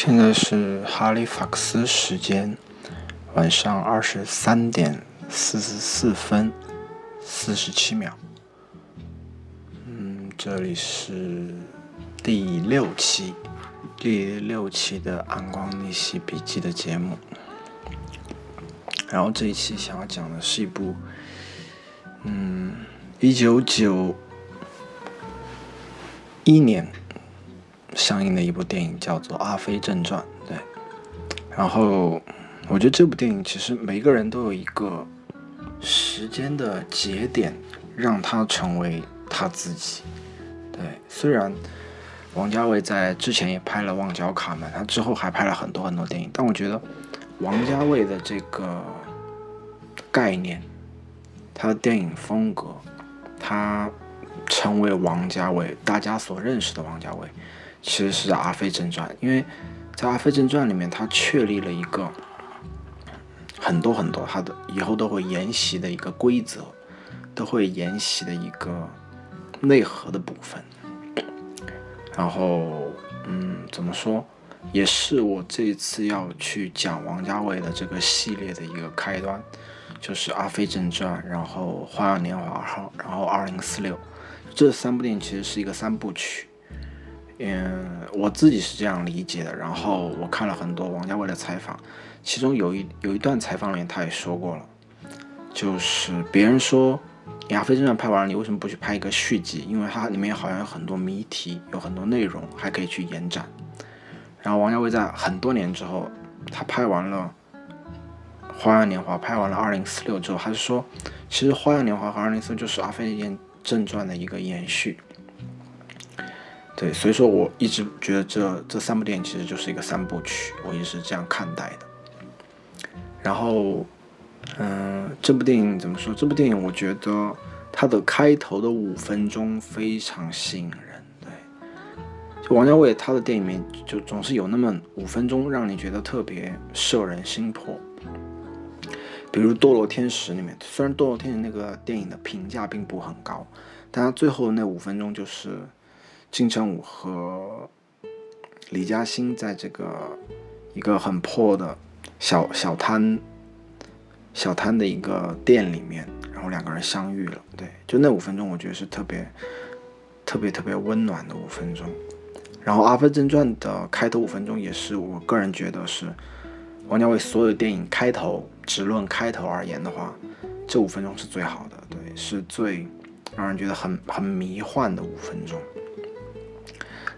现在是哈利法克斯时间，晚上二十三点四十四分四十七秒。嗯，这里是第六期，第六期的《暗光逆袭笔记》的节目。然后这一期想要讲的是一部，嗯，一九九一年。上映的一部电影叫做《阿飞正传》，对。然后，我觉得这部电影其实每个人都有一个时间的节点，让他成为他自己。对，虽然王家卫在之前也拍了《旺角卡门》，他之后还拍了很多很多电影，但我觉得王家卫的这个概念，他的电影风格，他成为王家卫，大家所认识的王家卫。其实是在《阿飞正传》，因为在《阿飞正传》里面，他确立了一个很多很多他的以后都会沿袭的一个规则，都会沿袭的一个内核的部分。然后，嗯，怎么说，也是我这一次要去讲王家卫的这个系列的一个开端，就是《阿飞正传》，然后《花样年华号》，然后《二零四六》这三部电影其实是一个三部曲。嗯，我自己是这样理解的。然后我看了很多王家卫的采访，其中有一有一段采访里面他也说过了，就是别人说《亚飞正传》拍完了，你为什么不去拍一个续集？因为它里面好像有很多谜题，有很多内容还可以去延展。然后王家卫在很多年之后，他拍完了《花样年华》，拍完了《二零四六》之后，他就说，其实《花样年华》和《二零四六》就是《阿飞正传》的一个延续。对，所以说我一直觉得这这三部电影其实就是一个三部曲，我也是这样看待的。然后，嗯，这部电影怎么说？这部电影我觉得它的开头的五分钟非常吸引人。对，就王家卫他的电影里面就总是有那么五分钟让你觉得特别摄人心魄。比如《堕落天使》里面，虽然《堕落天使》那个电影的评价并不很高，但它最后那五分钟就是。金城武和李嘉欣在这个一个很破的小小摊小摊的一个店里面，然后两个人相遇了。对，就那五分钟，我觉得是特别特别特别温暖的五分钟。然后《阿飞正传》的开头五分钟，也是我个人觉得是王家卫所有电影开头，只论开头而言的话，这五分钟是最好的。对，是最让人觉得很很迷幻的五分钟。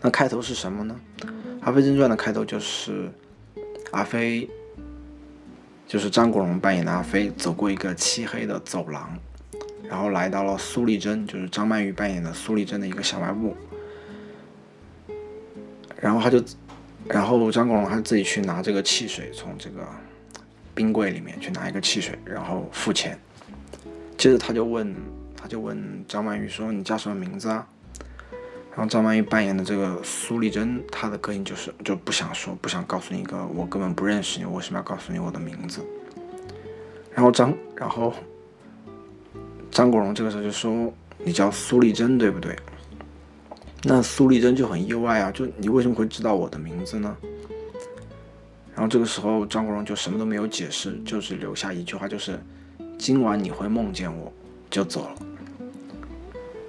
那开头是什么呢？《阿飞正传》的开头就是阿飞，就是张国荣扮演的阿飞，走过一个漆黑的走廊，然后来到了苏丽珍，就是张曼玉扮演的苏丽珍的一个小卖部，然后他就，然后张国荣他自己去拿这个汽水，从这个冰柜里面去拿一个汽水，然后付钱，接着他就问，他就问张曼玉说：“你叫什么名字啊？”然后张曼玉扮演的这个苏丽珍，她的个性就是就不想说，不想告诉你一个我根本不认识你，我为什么要告诉你我的名字？然后张，然后张国荣这个时候就说：“你叫苏丽珍对不对？”那苏丽珍就很意外啊，就你为什么会知道我的名字呢？然后这个时候张国荣就什么都没有解释，就是留下一句话，就是“今晚你会梦见我”，就走了。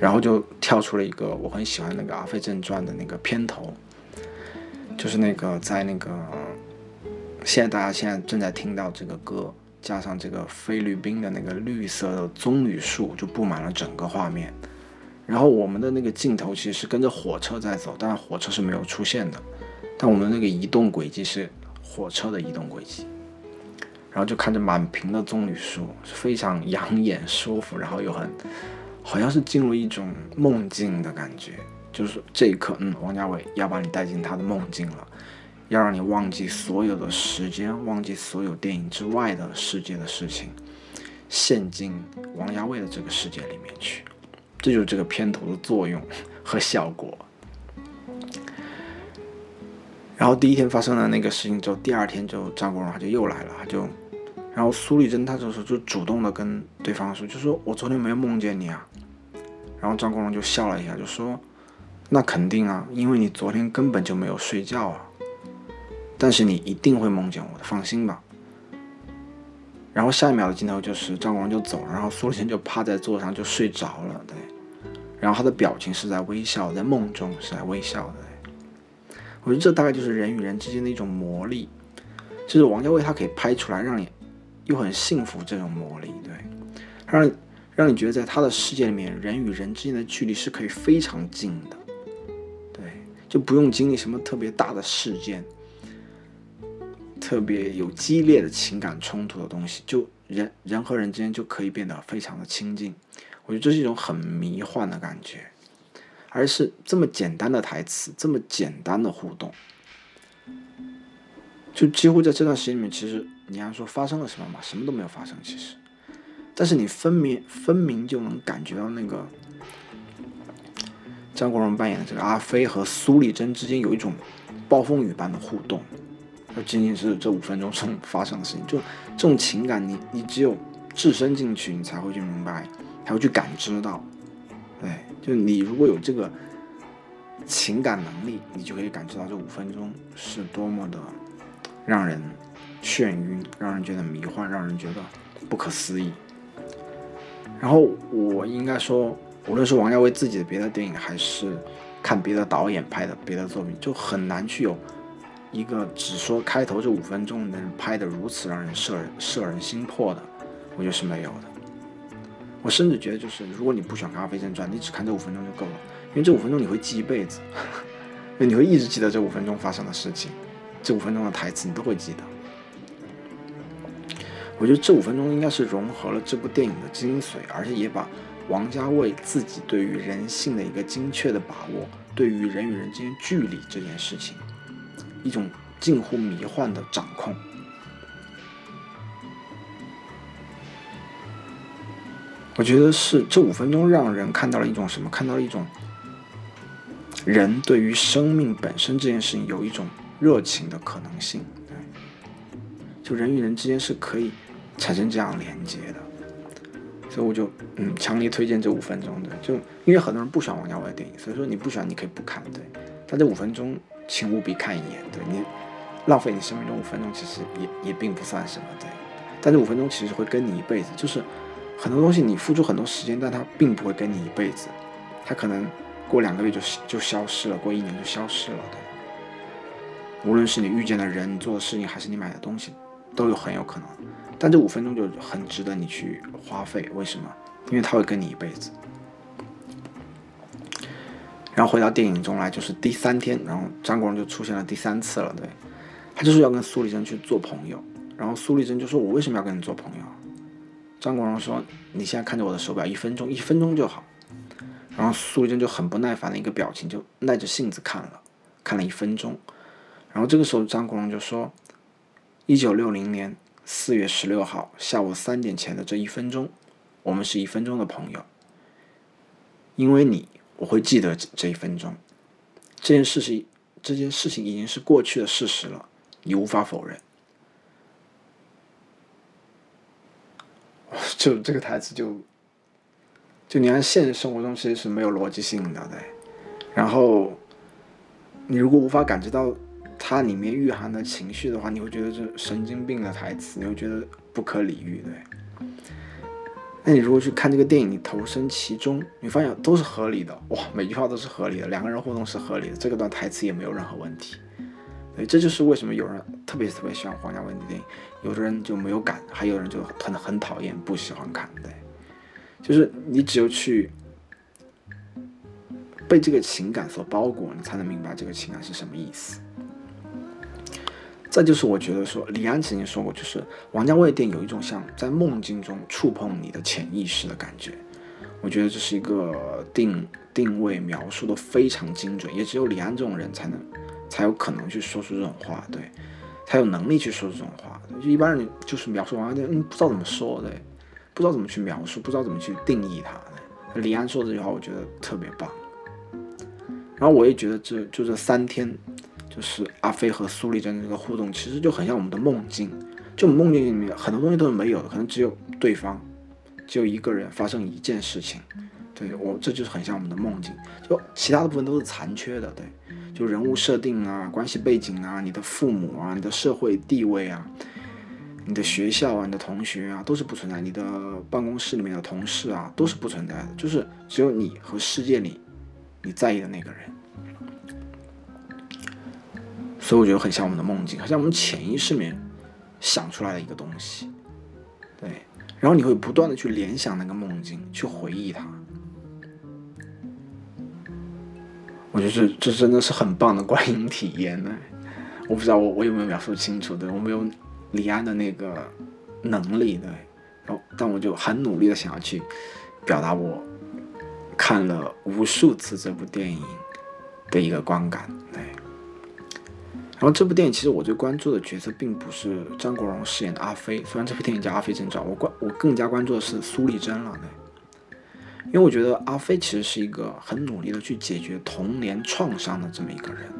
然后就跳出了一个我很喜欢那个《阿飞正传》的那个片头，就是那个在那个现在大家现在正在听到这个歌，加上这个菲律宾的那个绿色的棕榈树，就布满了整个画面。然后我们的那个镜头其实是跟着火车在走，但火车是没有出现的，但我们那个移动轨迹是火车的移动轨迹。然后就看着满屏的棕榈树，是非常养眼、舒服，然后又很。好像是进入一种梦境的感觉，就是这一刻，嗯，王家卫要把你带进他的梦境了，要让你忘记所有的时间，忘记所有电影之外的世界的事情，陷进王家卫的这个世界里面去，这就是这个片头的作用和效果。然后第一天发生了那个事情之后，第二天就张国荣他就又来了，他就，然后苏丽珍她这时候就主动的跟对方说，就说我昨天没有梦见你啊。然后张国荣就笑了一下，就说：“那肯定啊，因为你昨天根本就没有睡觉啊。”但是你一定会梦见我的，放心吧。然后下一秒的镜头就是张国荣就走了，然后苏丽珍就趴在座上就睡着了，对。然后他的表情是在微笑，在梦中是在微笑的。我觉得这大概就是人与人之间的一种魔力，就是王家卫他可以拍出来，让你又很幸福这种魔力，对，让让你觉得在他的世界里面，人与人之间的距离是可以非常近的，对，就不用经历什么特别大的事件。特别有激烈的情感冲突的东西，就人人和人之间就可以变得非常的亲近。我觉得这是一种很迷幻的感觉，而是这么简单的台词，这么简单的互动，就几乎在这段时间里面，其实你要说发生了什么嘛，什么都没有发生，其实，但是你分明分明就能感觉到那个张国荣扮演的这个阿飞和苏丽珍之间有一种暴风雨般的互动。就仅仅是这五分钟中发生的事情，就这种情感，你你只有置身进去，你才会去明白，才会去感知到。对，就你如果有这个情感能力，你就可以感知到这五分钟是多么的让人眩晕，让人觉得迷幻，让人觉得不可思议。然后我应该说，无论是王家卫自己的别的电影，还是看别的导演拍的别的作品，就很难去有。一个只说开头这五分钟能拍得如此让人摄人摄人心魄的，我觉得是没有的。我甚至觉得，就是如果你不喜欢看《阿飞正传》，你只看这五分钟就够了，因为这五分钟你会记一辈子，你会一直记得这五分钟发生的事情，这五分钟的台词你都会记得。我觉得这五分钟应该是融合了这部电影的精髓，而且也把王家卫自己对于人性的一个精确的把握，对于人与人之间距离这件事情。一种近乎迷幻的掌控，我觉得是这五分钟让人看到了一种什么？看到了一种人对于生命本身这件事情有一种热情的可能性。就人与人之间是可以产生这样连接的，所以我就嗯强烈推荐这五分钟的。就因为很多人不喜欢王家卫的电影，所以说你不喜欢你可以不看，对，但这五分钟。请务必看一眼，对你浪费你生命中五分钟，其实也也并不算什么，对。但这五分钟其实会跟你一辈子，就是很多东西你付出很多时间，但它并不会跟你一辈子，它可能过两个月就就消失了，过一年就消失了，对。无论是你遇见的人、你做的事情，还是你买的东西，都有很有可能。但这五分钟就很值得你去花费，为什么？因为它会跟你一辈子。然后回到电影中来，就是第三天，然后张国荣就出现了第三次了。对，他就是要跟苏丽珍去做朋友。然后苏丽珍就说：“我为什么要跟你做朋友？”张国荣说：“你现在看着我的手表，一分钟，一分钟就好。”然后苏丽珍就很不耐烦的一个表情，就耐着性子看了，看了一分钟。然后这个时候张国荣就说：“一九六零年四月十六号下午三点前的这一分钟，我们是一分钟的朋友，因为你。”我会记得这一分钟，这件事情，这件事情已经是过去的事实了，你无法否认。就这个台词，就就你看现实生活中其实是没有逻辑性的，对。然后，你如果无法感知到它里面蕴含的情绪的话，你会觉得这神经病的台词，你会觉得不可理喻，对。那你如果去看这个电影，你投身其中，你发现都是合理的，哇，每句话都是合理的，两个人互动是合理的，这个段台词也没有任何问题。对，这就是为什么有人特别特别喜欢黄家卫的电影，有的人就没有感，还有人就很很讨厌，不喜欢看。对，就是你只有去被这个情感所包裹，你才能明白这个情感是什么意思。再就是我觉得说，李安曾经说过，就是王家卫电影有一种像在梦境中触碰你的潜意识的感觉。我觉得这是一个定定位描述的非常精准，也只有李安这种人才能才有可能去说出这种话，对，才有能力去说出这种话。就一般人就是描述王家卫，嗯，不知道怎么说，对，不知道怎么去描述，不知道怎么去定义它。李安说这句话，我觉得特别棒。然后我也觉得这就这三天。就是阿飞和苏丽珍的这个互动，其实就很像我们的梦境。就梦境里面很多东西都是没有的，可能只有对方，只有一个人发生一件事情，对我这就是很像我们的梦境，就其他的部分都是残缺的，对，就人物设定啊、关系背景啊、你的父母啊、你的社会地位啊、你的学校啊、你的同学啊，都是不存在，你的办公室里面的同事啊，都是不存在的，就是只有你和世界里你在意的那个人。所以我觉得很像我们的梦境，很像我们潜意识里面想出来的一个东西，对。然后你会不断的去联想那个梦境，去回忆它。我觉得这这真的是很棒的观影体验呢。我不知道我我有没有描述清楚，对我没有李安的那个能力，对。然后但我就很努力的想要去表达我看了无数次这部电影的一个观感，对。然后这部电影其实我最关注的角色并不是张国荣饰演的阿飞，虽然这部电影叫《阿飞正传》，我关我更加关注的是苏丽珍了，对，因为我觉得阿飞其实是一个很努力的去解决童年创伤的这么一个人，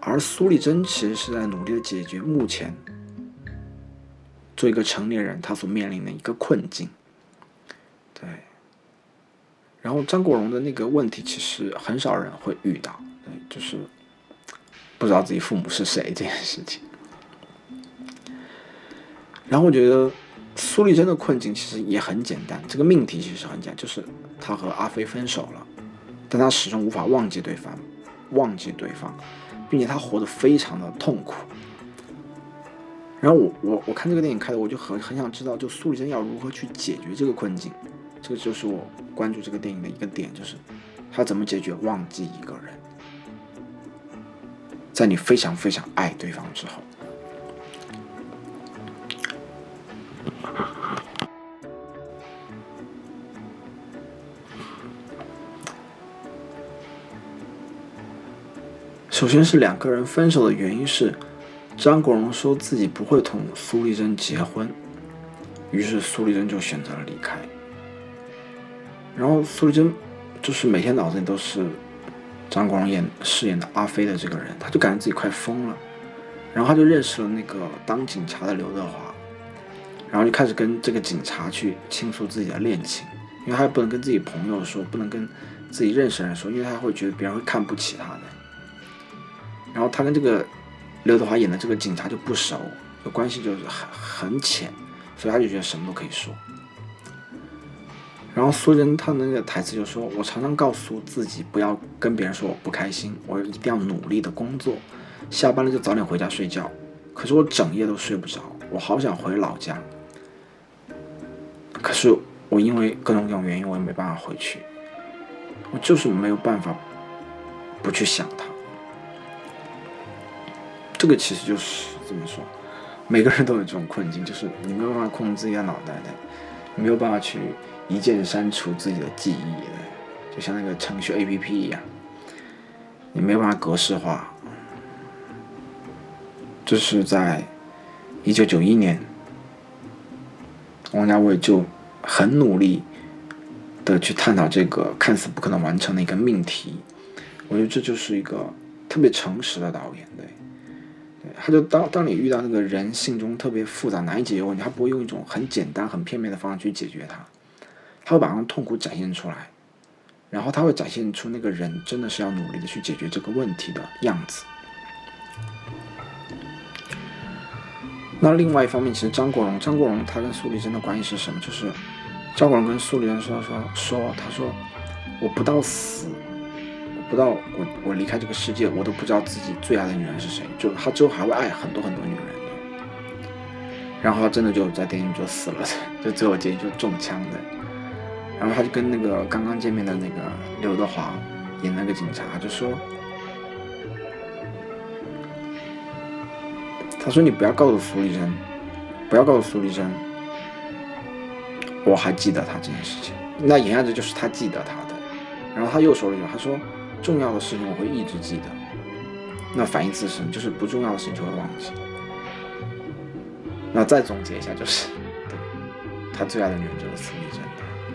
而苏丽珍其实是在努力的解决目前做一个成年人他所面临的一个困境，对，然后张国荣的那个问题其实很少人会遇到，对，就是。不知道自己父母是谁这件事情，然后我觉得苏丽珍的困境其实也很简单，这个命题其实很简单，就是她和阿飞分手了，但她始终无法忘记对方，忘记对方，并且她活得非常的痛苦。然后我我我看这个电影开的，我就很很想知道，就苏丽珍要如何去解决这个困境，这个就是我关注这个电影的一个点，就是她怎么解决忘记一个人。在你非常非常爱对方之后，首先是两个人分手的原因是张国荣说自己不会同苏丽珍结婚，于是苏丽珍就选择了离开。然后苏丽珍就是每天脑子里都是。张国荣演饰演的阿飞的这个人，他就感觉自己快疯了，然后他就认识了那个当警察的刘德华，然后就开始跟这个警察去倾诉自己的恋情，因为他不能跟自己朋友说，不能跟自己认识的人说，因为他会觉得别人会看不起他的。然后他跟这个刘德华演的这个警察就不熟，就关系就是很很浅，所以他就觉得什么都可以说。然后苏人他那个台词就说：“我常常告诉自己不要跟别人说我不开心，我一定要努力的工作，下班了就早点回家睡觉。可是我整夜都睡不着，我好想回老家。可是我因为各种各种原因，我也没办法回去。我就是没有办法不去想他。这个其实就是怎么说，每个人都有这种困境，就是你没有办法控制自己的脑袋的，没有办法去。”一键删除自己的记忆，就像那个程序 A P P 一样，你没有办法格式化。这是在一九九一年，王家卫就很努力的去探讨这个看似不可能完成的一个命题。我觉得这就是一个特别诚实的导演，对，他就当当你遇到那个人性中特别复杂难以解决问题，他不会用一种很简单很片面的方式去解决它。他会把那种痛苦展现出来，然后他会展现出那个人真的是要努力的去解决这个问题的样子。那另外一方面，其实张国荣，张国荣他跟苏丽珍的关系是什么？就是张国荣跟苏丽珍说说说，他说我不到死，不到我我离开这个世界，我都不知道自己最爱的女人是谁。就他之后还会爱很多很多女人的，然后他真的就在电影就死了，就最后结局就中枪的。然后他就跟那个刚刚见面的那个刘德华演那个警察，就说：“他说你不要告诉苏丽珍，不要告诉苏丽珍，我还记得他这件事情。那言下之就是他记得他的。然后他又说了一句，他说重要的事情我会一直记得。那反义词是就是不重要的事情就会忘记。那再总结一下就是，他最爱的女人就是苏丽珍。”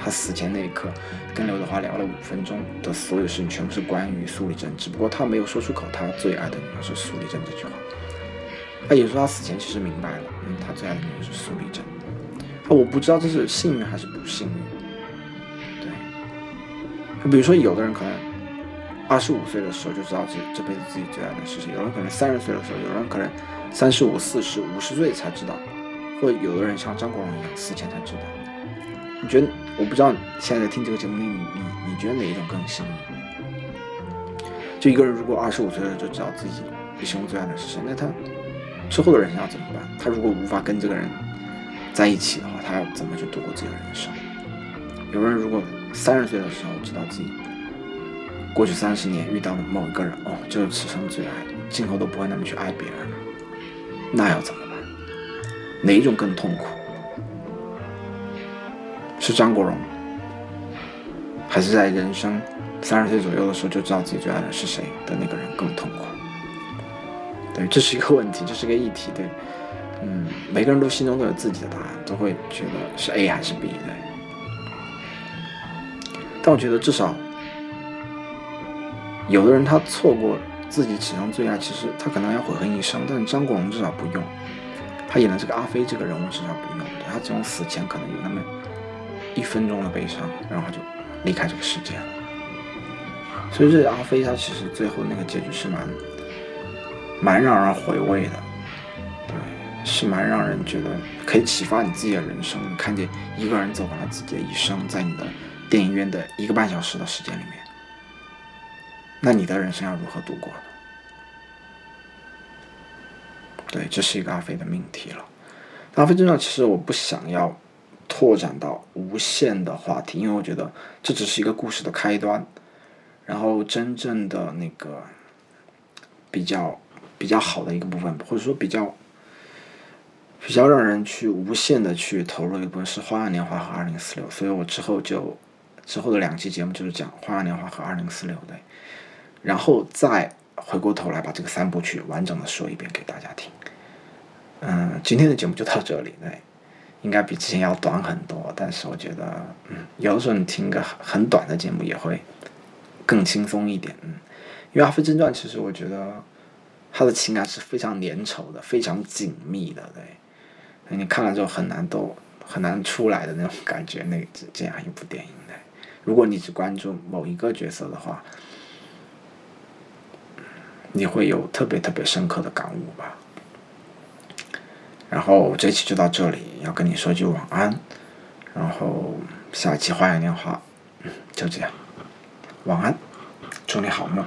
他死前那一刻，跟刘德华聊了五分钟的所有事情，全部是关于苏丽珍，只不过他没有说出口，他最爱的女人是苏丽珍这句话。他也说他死前其实明白了，嗯，他最爱的女人是苏丽珍。啊，我不知道这是幸运还是不幸运。对，比如说，有的人可能二十五岁的时候就知道这这辈子自己最爱的是谁，有人可能三十岁的时候，有人可能三十五、四十、五十岁才知道，或有的人像张国荣一样死前才知道。你觉得？我不知道现在在听这个节目，你你你觉得哪一种更幸运？就一个人如果二十五岁的时候就知道自己一生最爱的是谁，那他之后的人生要怎么办？他如果无法跟这个人在一起的话，他要怎么去度过自己的人生？有人如果三十岁的时候知道自己过去三十年遇到的某一个人，哦，就是此生最爱，今后都不会那么去爱别人了，那要怎么办？哪一种更痛苦？是张国荣，还是在人生三十岁左右的时候就知道自己最爱的是谁的那个人更痛苦？对，这是一个问题，这是个议题。对，嗯，每个人都心中都有自己的答案，都会觉得是 A 还是 B 对。但我觉得至少，有的人他错过自己此生最爱，其实他可能要悔恨一生。但是张国荣至少不用，他演的这个阿飞这个人物至少不用，他这种死前可能有那么一分钟的悲伤，然后就离开这个世界了。所以这阿飞他其实最后那个结局是蛮蛮让人回味的，对，是蛮让人觉得可以启发你自己的人生。看见一个人走完了自己的一生，在你的。电影院的一个半小时的时间里面，那你的人生要如何度过呢？对，这是一个阿飞的命题了。阿飞正传其实我不想要拓展到无限的话题，因为我觉得这只是一个故事的开端。然后真正的那个比较比较好的一个部分，或者说比较比较让人去无限的去投入一部分是《花样年华》和《二零四六》，所以我之后就。之后的两期节目就是讲《花样年华》和《二零四六》对，然后再回过头来把这个三部曲完整的说一遍给大家听。嗯，今天的节目就到这里对，应该比之前要短很多，但是我觉得，嗯，有的时候你听个很短的节目也会更轻松一点。嗯，因为《阿飞正传》其实我觉得他的情感是非常粘稠的，非常紧密的，对，你看了之后很难都很难出来的那种感觉，那这这样一部电影。如果你只关注某一个角色的话，你会有特别特别深刻的感悟吧。然后这期就到这里，要跟你说句晚安。然后下期花样年华，就这样，晚安，祝你好梦。